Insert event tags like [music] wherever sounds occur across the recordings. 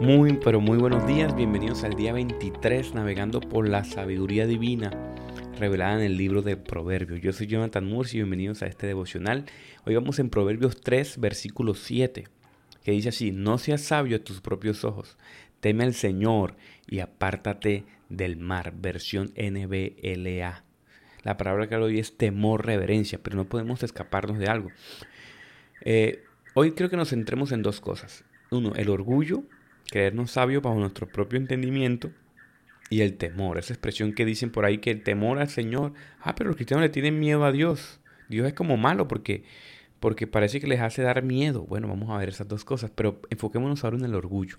Muy, pero muy buenos días, bienvenidos al día 23 navegando por la sabiduría divina revelada en el libro de Proverbios. Yo soy Jonathan Murci y bienvenidos a este devocional. Hoy vamos en Proverbios 3, versículo 7, que dice así, no seas sabio a tus propios ojos, teme al Señor y apártate del mar, versión NBLA. La palabra que hoy es temor, reverencia, pero no podemos escaparnos de algo. Eh, hoy creo que nos centremos en dos cosas. Uno, el orgullo creernos sabios bajo nuestro propio entendimiento y el temor, esa expresión que dicen por ahí que el temor al Señor, ah, pero los cristianos le tienen miedo a Dios. Dios es como malo porque porque parece que les hace dar miedo. Bueno, vamos a ver esas dos cosas, pero enfoquémonos ahora en el orgullo.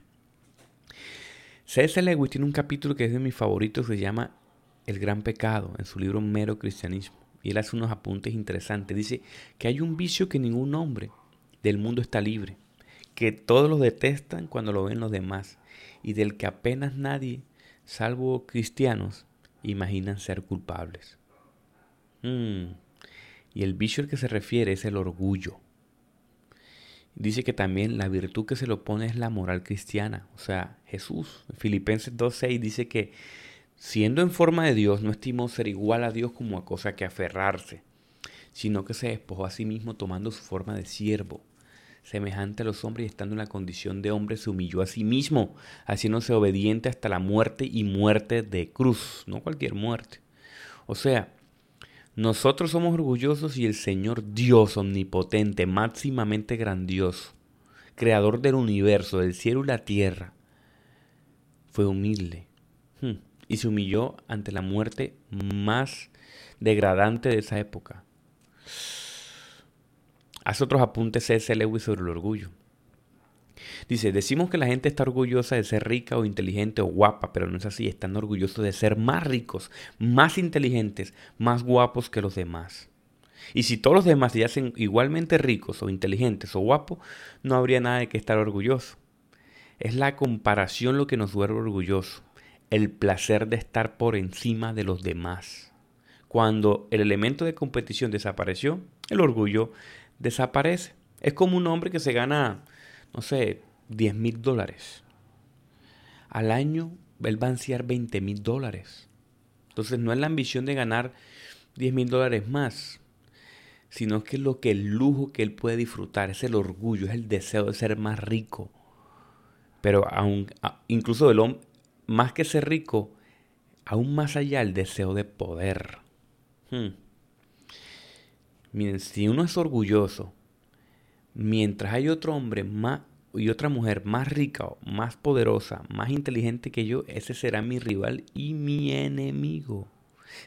C.S. Lewis tiene un capítulo que es de mis favoritos, se llama El gran pecado, en su libro Mero Cristianismo. Y él hace unos apuntes interesantes. Dice que hay un vicio que ningún hombre del mundo está libre que todos lo detestan cuando lo ven los demás y del que apenas nadie, salvo cristianos, imaginan ser culpables. Mm. Y el vicio al que se refiere es el orgullo. Dice que también la virtud que se lo pone es la moral cristiana, o sea, Jesús. Filipenses 2.6 dice que siendo en forma de Dios no estimó ser igual a Dios como a cosa que aferrarse, sino que se despojó a sí mismo tomando su forma de siervo semejante a los hombres y estando en la condición de hombre, se humilló a sí mismo, haciéndose obediente hasta la muerte y muerte de cruz, no cualquier muerte. O sea, nosotros somos orgullosos y el Señor Dios omnipotente, máximamente grandioso, creador del universo, del cielo y la tierra, fue humilde hmm, y se humilló ante la muerte más degradante de esa época Hace otros apuntes C.S. Lewis sobre el orgullo. Dice, decimos que la gente está orgullosa de ser rica o inteligente o guapa, pero no es así, están orgullosos de ser más ricos, más inteligentes, más guapos que los demás. Y si todos los demás se hacen igualmente ricos o inteligentes o guapos, no habría nada de que estar orgulloso. Es la comparación lo que nos vuelve orgulloso, el placer de estar por encima de los demás. Cuando el elemento de competición desapareció, el orgullo desaparece. Es como un hombre que se gana, no sé, 10 mil dólares. Al año él va a ansiar 20 mil dólares. Entonces no es la ambición de ganar 10 mil dólares más, sino que es lo que el lujo que él puede disfrutar, es el orgullo, es el deseo de ser más rico. Pero aún, incluso el hombre, más que ser rico, aún más allá el deseo de poder. Hmm. Miren, si uno es orgulloso, mientras hay otro hombre más y otra mujer más rica, más poderosa, más inteligente que yo, ese será mi rival y mi enemigo.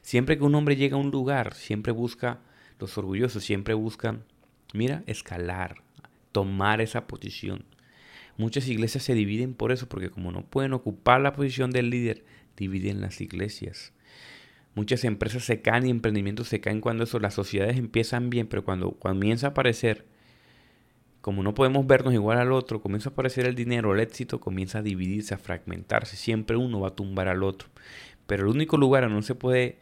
Siempre que un hombre llega a un lugar, siempre busca, los orgullosos siempre buscan, mira, escalar, tomar esa posición. Muchas iglesias se dividen por eso, porque como no pueden ocupar la posición del líder, dividen las iglesias. Muchas empresas se caen y emprendimientos se caen cuando eso, las sociedades empiezan bien, pero cuando, comienza a aparecer, como no podemos vernos igual al otro, comienza a aparecer el dinero, el éxito, comienza a dividirse, a fragmentarse. Siempre uno va a tumbar al otro. Pero el único lugar donde no se puede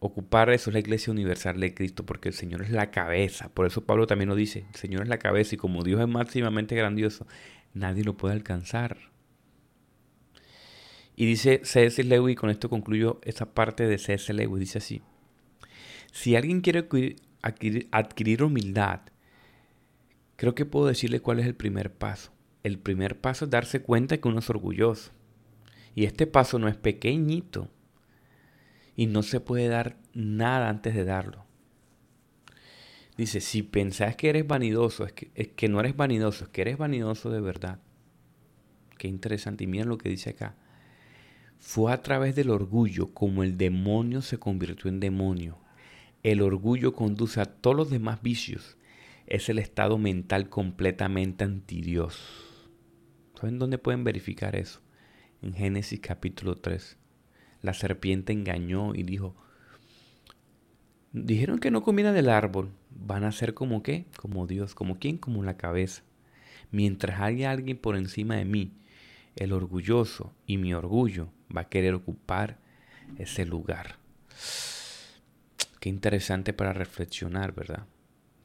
ocupar eso es la iglesia universal de Cristo, porque el Señor es la cabeza. Por eso Pablo también lo dice, el Señor es la cabeza y como Dios es máximamente grandioso, nadie lo puede alcanzar. Y dice C.S. Lewis, y con esto concluyo esa parte de C.S. Lewis, dice así, si alguien quiere adquirir, humildad, creo que puedo decirle cuál es el primer paso. El primer paso es darse cuenta que uno es orgulloso. Y este paso no es pequeñito. Y no se puede dar nada antes de darlo. Dice, si pensás que eres vanidoso, es que, es que no eres vanidoso, es que eres vanidoso de verdad. Qué interesante. Y miren lo que dice acá. Fue a través del orgullo como el demonio se convirtió en demonio. El orgullo conduce a todos los demás vicios. Es el estado mental completamente anti Dios. ¿Saben dónde pueden verificar eso? En Génesis capítulo 3. La serpiente engañó y dijo, dijeron que no comieran del árbol. Van a ser como qué? Como Dios. ¿Como quién? Como la cabeza. Mientras haya alguien por encima de mí, el orgulloso y mi orgullo va a querer ocupar ese lugar. Qué interesante para reflexionar, ¿verdad?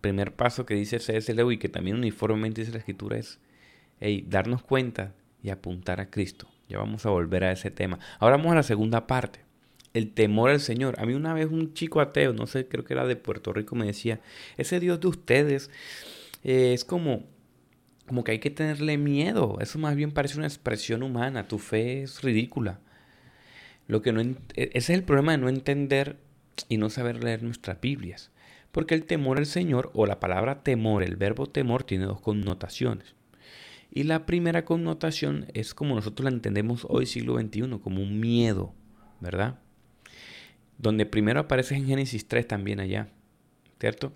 Primer paso que dice C.S. Lewis y que también uniformemente dice la escritura es darnos cuenta y apuntar a Cristo. Ya vamos a volver a ese tema. Ahora vamos a la segunda parte. El temor al Señor. A mí una vez un chico ateo, no sé, creo que era de Puerto Rico, me decía, ese Dios de ustedes eh, es como, como que hay que tenerle miedo. Eso más bien parece una expresión humana. Tu fe es ridícula. Lo que no, e, ese es el problema de no entender y no saber leer nuestras Biblias. Porque el temor al Señor o la palabra temor, el verbo temor, tiene dos connotaciones. Y la primera connotación es como nosotros la entendemos hoy, siglo XXI, como un miedo, ¿verdad? Donde primero aparece en Génesis 3 también allá, ¿cierto?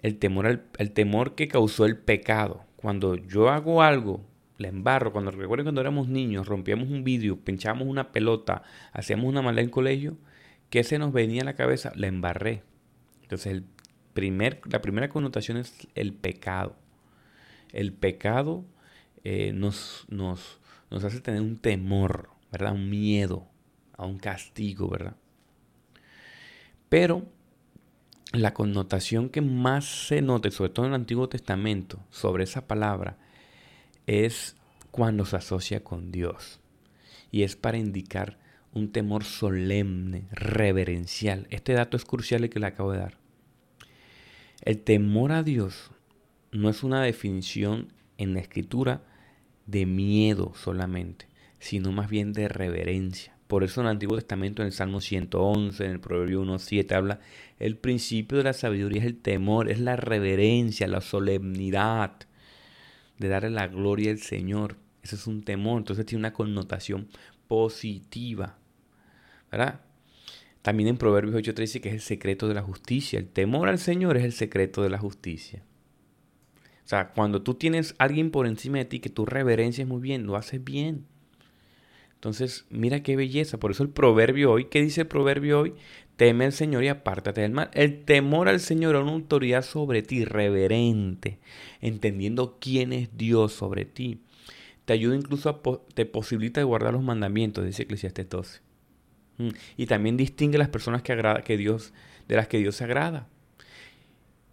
El temor, el temor que causó el pecado. Cuando yo hago algo, la embarro, cuando recuerden cuando éramos niños, rompíamos un vidrio, pinchábamos una pelota, hacíamos una maldad en el colegio, ¿qué se nos venía a la cabeza? La embarré. Entonces el primer, la primera connotación es el pecado. El pecado eh, nos, nos, nos hace tener un temor, ¿verdad? Un miedo a un castigo, ¿verdad? Pero la connotación que más se note, sobre todo en el Antiguo Testamento, sobre esa palabra, es cuando se asocia con Dios. Y es para indicar un temor solemne, reverencial. Este dato es crucial el que le acabo de dar. El temor a Dios no es una definición en la escritura de miedo solamente, sino más bien de reverencia. Por eso en el Antiguo Testamento, en el Salmo 111, en el Proverbio 1.7, habla, el principio de la sabiduría es el temor, es la reverencia, la solemnidad de darle la gloria al Señor. Ese es un temor, entonces tiene una connotación positiva. ¿Verdad? También en Proverbios 8.3 dice que es el secreto de la justicia. El temor al Señor es el secreto de la justicia. O sea, cuando tú tienes a alguien por encima de ti que tú reverencias muy bien, lo haces bien. Entonces, mira qué belleza. Por eso el proverbio hoy, ¿qué dice el proverbio hoy? Teme al Señor y apártate del mal. El temor al Señor es una autoridad sobre ti, reverente, entendiendo quién es Dios sobre ti. Te ayuda incluso a, te posibilita guardar los mandamientos, dice Eclesiastes 12. Mm. Y también distingue las personas que, agrada, que Dios, de las que Dios se agrada.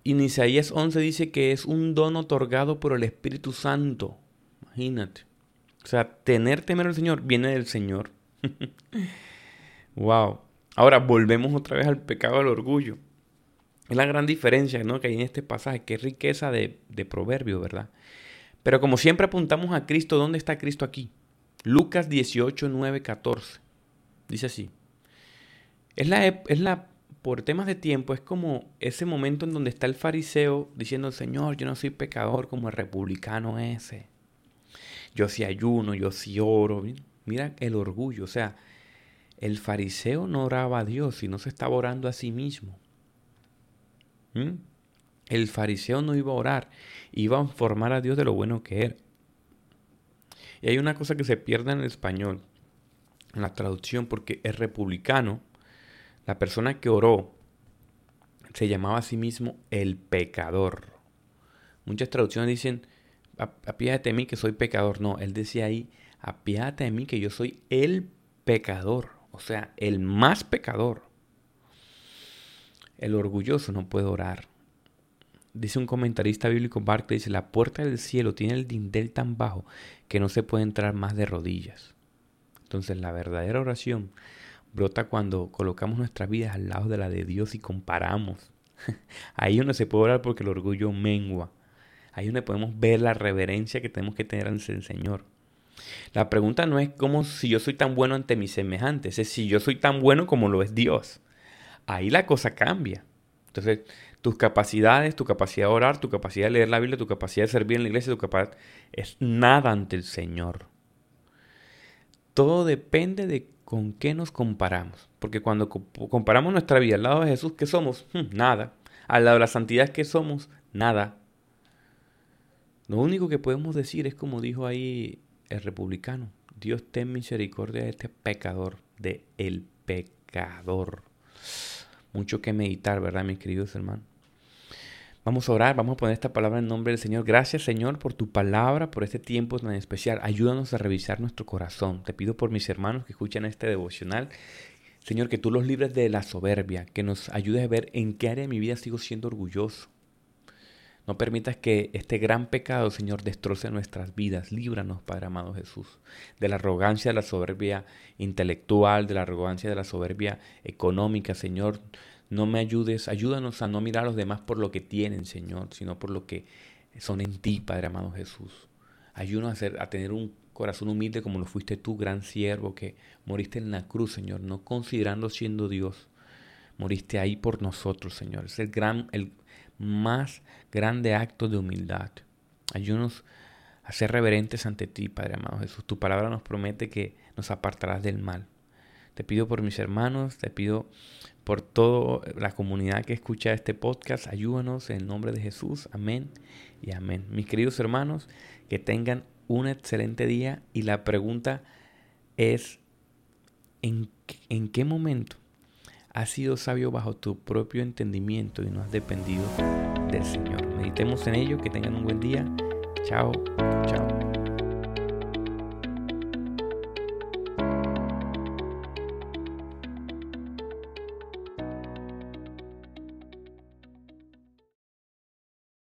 Y en Isaías 11 dice que es un don otorgado por el Espíritu Santo. Imagínate. O sea, tener temor al Señor viene del Señor. wow. Ahora volvemos otra vez al pecado del orgullo. Es la gran diferencia ¿no? que hay en este pasaje. Qué riqueza de, de proverbio, ¿verdad? Pero como siempre apuntamos a Cristo, ¿dónde está Cristo aquí? Lucas 18, 9, 14. Dice así. Es la, es la por temas de tiempo, es como ese momento en donde está el fariseo diciendo, Señor, yo no soy pecador como el republicano ese. Yo sí ayuno, yo sí oro. Mira el orgullo. O sea, el fariseo no oraba a Dios, sino se estaba orando a sí mismo. ¿Mm? El fariseo no iba a orar, iba a informar a Dios de lo bueno que era. Y hay una cosa que se pierde en el español, en la traducción, porque el republicano la persona que oró se llamaba a sí mismo el pecador. Muchas traducciones dicen, apiádate de mí que soy pecador. No, él decía ahí, apiádate de mí que yo soy el pecador. O sea, el más pecador. El orgulloso no puede orar. Dice un comentarista bíblico, Barclay, dice, la puerta del cielo tiene el dindel tan bajo que no se puede entrar más de rodillas. Entonces la verdadera oración brota cuando colocamos nuestras vidas al lado de la de Dios y comparamos. [laughs] Ahí uno se puede orar porque el orgullo mengua. Ahí donde podemos ver la reverencia que tenemos que tener ante el Señor. La pregunta no es como si yo soy tan bueno ante mis semejantes, es si yo soy tan bueno como lo es Dios. Ahí la cosa cambia. Entonces, tus capacidades, tu capacidad de orar, tu capacidad de leer la Biblia, tu capacidad de servir en la iglesia, tu capacidad es nada ante el Señor. Todo depende de ¿con qué nos comparamos? Porque cuando comparamos nuestra vida al lado de Jesús, ¿qué somos? Hmm, nada. Al lado de la santidad, ¿qué somos? Nada. Lo único que podemos decir es como dijo ahí el republicano, Dios ten misericordia de este pecador, de el pecador. Mucho que meditar, ¿verdad, mis queridos hermanos? Vamos a orar, vamos a poner esta palabra en nombre del Señor. Gracias Señor por tu palabra, por este tiempo tan especial. Ayúdanos a revisar nuestro corazón. Te pido por mis hermanos que escuchan este devocional. Señor, que tú los libres de la soberbia, que nos ayudes a ver en qué área de mi vida sigo siendo orgulloso. No permitas que este gran pecado, Señor, destroce nuestras vidas. Líbranos, Padre amado Jesús, de la arrogancia, de la soberbia intelectual, de la arrogancia, de la soberbia económica, Señor. No me ayudes, ayúdanos a no mirar a los demás por lo que tienen, Señor, sino por lo que son en ti, Padre amado Jesús. Ayúdanos a, a tener un corazón humilde como lo fuiste tú, gran siervo, que moriste en la cruz, Señor, no considerando siendo Dios. Moriste ahí por nosotros, Señor. Es el gran, el más grande acto de humildad. Ayúdanos a ser reverentes ante ti, Padre amado Jesús. Tu palabra nos promete que nos apartarás del mal. Te pido por mis hermanos, te pido por toda la comunidad que escucha este podcast. Ayúdanos en el nombre de Jesús. Amén y amén. Mis queridos hermanos, que tengan un excelente día y la pregunta es, ¿en, en qué momento has sido sabio bajo tu propio entendimiento y no has dependido del Señor? Meditemos en ello, que tengan un buen día. Chao, chao.